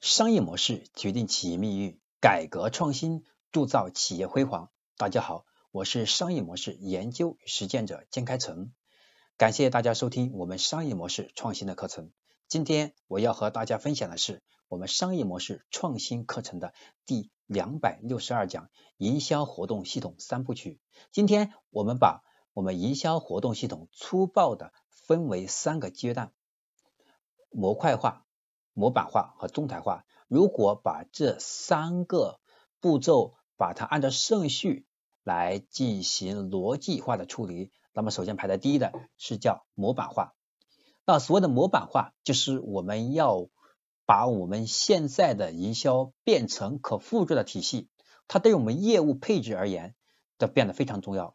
商业模式决定企业命运，改革创新铸造企业辉煌。大家好，我是商业模式研究与实践者金开成，感谢大家收听我们商业模式创新的课程。今天我要和大家分享的是我们商业模式创新课程的第两百六十二讲——营销活动系统三部曲。今天我们把我们营销活动系统粗暴的分为三个阶段：模块化。模板化和动态化，如果把这三个步骤把它按照顺序来进行逻辑化的处理，那么首先排在第一的是叫模板化。那所谓的模板化，就是我们要把我们现在的营销变成可复制的体系，它对于我们业务配置而言的变得非常重要。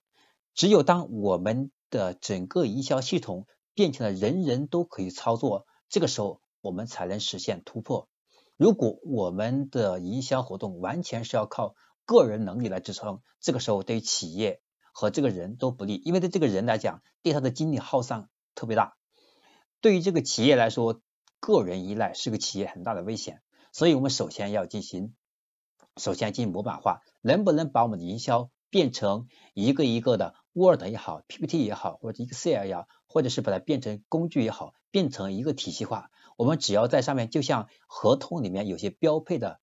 只有当我们的整个营销系统变成了人人都可以操作，这个时候。我们才能实现突破。如果我们的营销活动完全是要靠个人能力来支撑，这个时候对于企业和这个人都不利，因为对这个人来讲，对他的精力耗散特别大。对于这个企业来说，个人依赖是个企业很大的危险。所以我们首先要进行，首先进行模板化，能不能把我们的营销变成一个一个的 Word 也好，PPT 也好，或者 Excel 也好，或者是把它变成工具也好，变成一个体系化。我们只要在上面，就像合同里面有些标配的，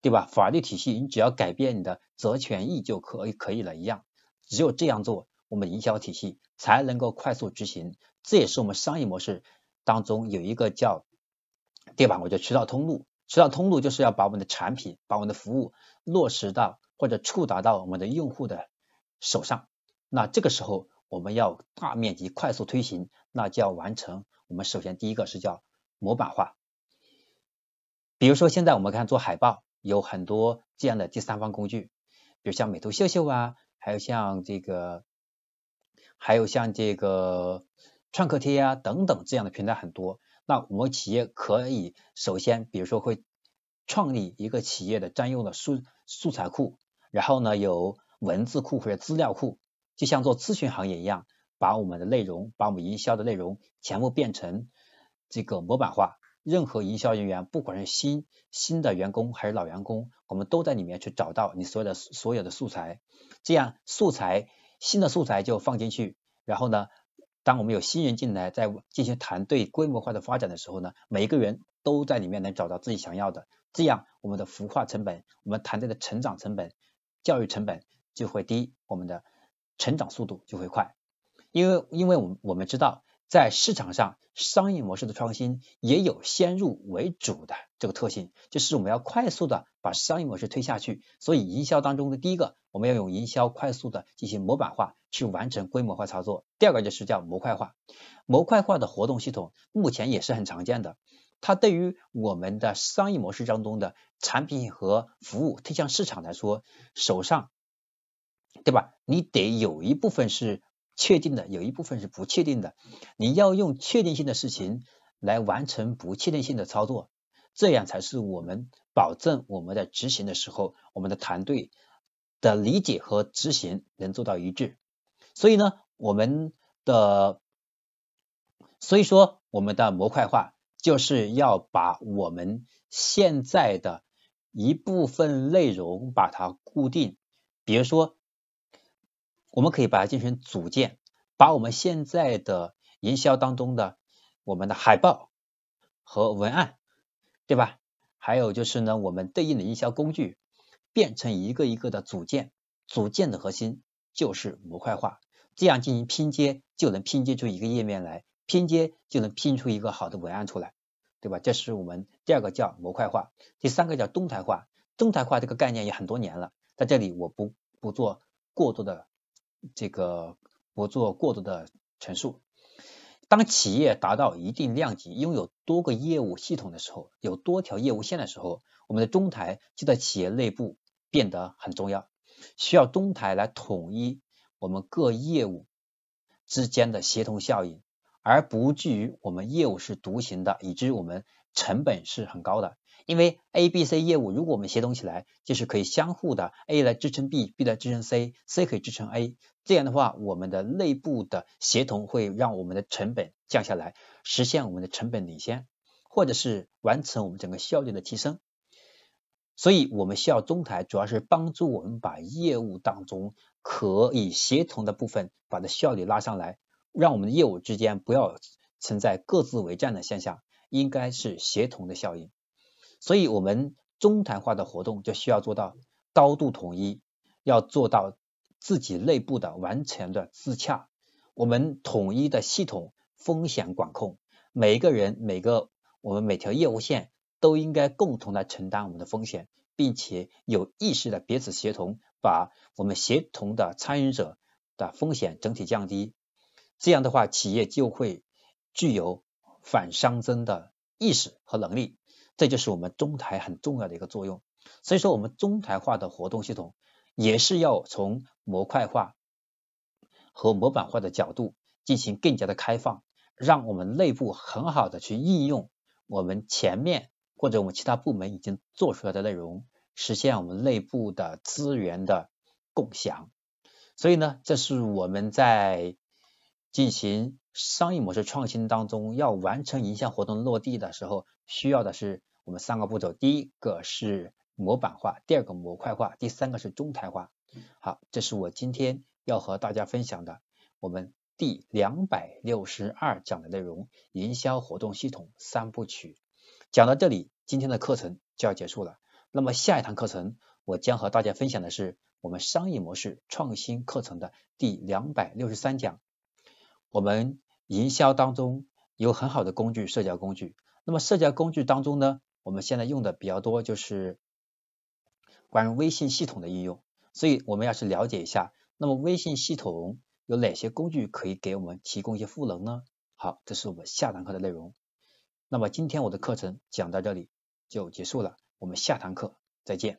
对吧？法律体系，你只要改变你的责权益就可以可以了一样。只有这样做，我们营销体系才能够快速执行。这也是我们商业模式当中有一个叫，对吧？我叫渠道通路。渠道通路就是要把我们的产品、把我们的服务落实到或者触达到我们的用户的手上。那这个时候，我们要大面积快速推行，那就要完成。我们首先第一个是叫。模板化，比如说现在我们看做海报，有很多这样的第三方工具，比如像美图秀秀啊，还有像这个，还有像这个创客贴啊等等这样的平台很多。那我们企业可以首先，比如说会创立一个企业的专用的素素材库，然后呢有文字库或者资料库，就像做咨询行业一样，把我们的内容，把我们营销的内容全部变成。这个模板化，任何营销人员，不管是新新的员工还是老员工，我们都在里面去找到你所有的所有的素材，这样素材新的素材就放进去，然后呢，当我们有新人进来，在进行团队规模化的发展的时候呢，每一个人都在里面能找到自己想要的，这样我们的孵化成本，我们团队的成长成本、教育成本就会低，我们的成长速度就会快，因为因为我们我们知道。在市场上，商业模式的创新也有先入为主的这个特性，就是我们要快速的把商业模式推下去。所以，营销当中的第一个，我们要用营销快速的进行模板化，去完成规模化操作。第二个就是叫模块化，模块化的活动系统目前也是很常见的。它对于我们的商业模式当中的产品和服务推向市场来说，手上，对吧？你得有一部分是。确定的有一部分是不确定的，你要用确定性的事情来完成不确定性的操作，这样才是我们保证我们在执行的时候，我们的团队的理解和执行能做到一致。所以呢，我们的所以说我们的模块化就是要把我们现在的一部分内容把它固定，比如说。我们可以把它进行组件，把我们现在的营销当中的我们的海报和文案，对吧？还有就是呢，我们对应的营销工具变成一个一个的组件，组件的核心就是模块化，这样进行拼接就能拼接出一个页面来，拼接就能拼出一个好的文案出来，对吧？这是我们第二个叫模块化，第三个叫动态化。动态化这个概念也很多年了，在这里我不不做过多的。这个不做过多的陈述。当企业达到一定量级，拥有多个业务系统的时候，有多条业务线的时候，我们的中台就在企业内部变得很重要，需要中台来统一我们各业务之间的协同效应，而不至于我们业务是独行的，以至于我们成本是很高的。因为 A、B、C 业务，如果我们协同起来，就是可以相互的 A 来支撑 B，B 来支撑 C，C 可以支撑 A。这样的话，我们的内部的协同会让我们的成本降下来，实现我们的成本领先。或者是完成我们整个效率的提升。所以，我们需要中台，主要是帮助我们把业务当中可以协同的部分，把它效率拉上来，让我们的业务之间不要存在各自为战的现象，应该是协同的效应。所以，我们中台化的活动就需要做到高度统一，要做到自己内部的完全的自洽。我们统一的系统风险管控，每一个人、每个我们每条业务线。都应该共同来承担我们的风险，并且有意识的彼此协同，把我们协同的参与者的风险整体降低。这样的话，企业就会具有反熵增的意识和能力。这就是我们中台很重要的一个作用。所以说，我们中台化的活动系统也是要从模块化和模板化的角度进行更加的开放，让我们内部很好的去应用我们前面。或者我们其他部门已经做出来的内容，实现我们内部的资源的共享。所以呢，这是我们在进行商业模式创新当中，要完成营销活动落地的时候，需要的是我们三个步骤：第一个是模板化，第二个模块化，第三个是中台化。好，这是我今天要和大家分享的我们第两百六十二讲的内容——营销活动系统三部曲。讲到这里，今天的课程就要结束了。那么下一堂课程，我将和大家分享的是我们商业模式创新课程的第两百六十三讲。我们营销当中有很好的工具，社交工具。那么社交工具当中呢，我们现在用的比较多就是关于微信系统的应用。所以我们要去了解一下，那么微信系统有哪些工具可以给我们提供一些赋能呢？好，这是我们下堂课的内容。那么今天我的课程讲到这里就结束了，我们下堂课再见。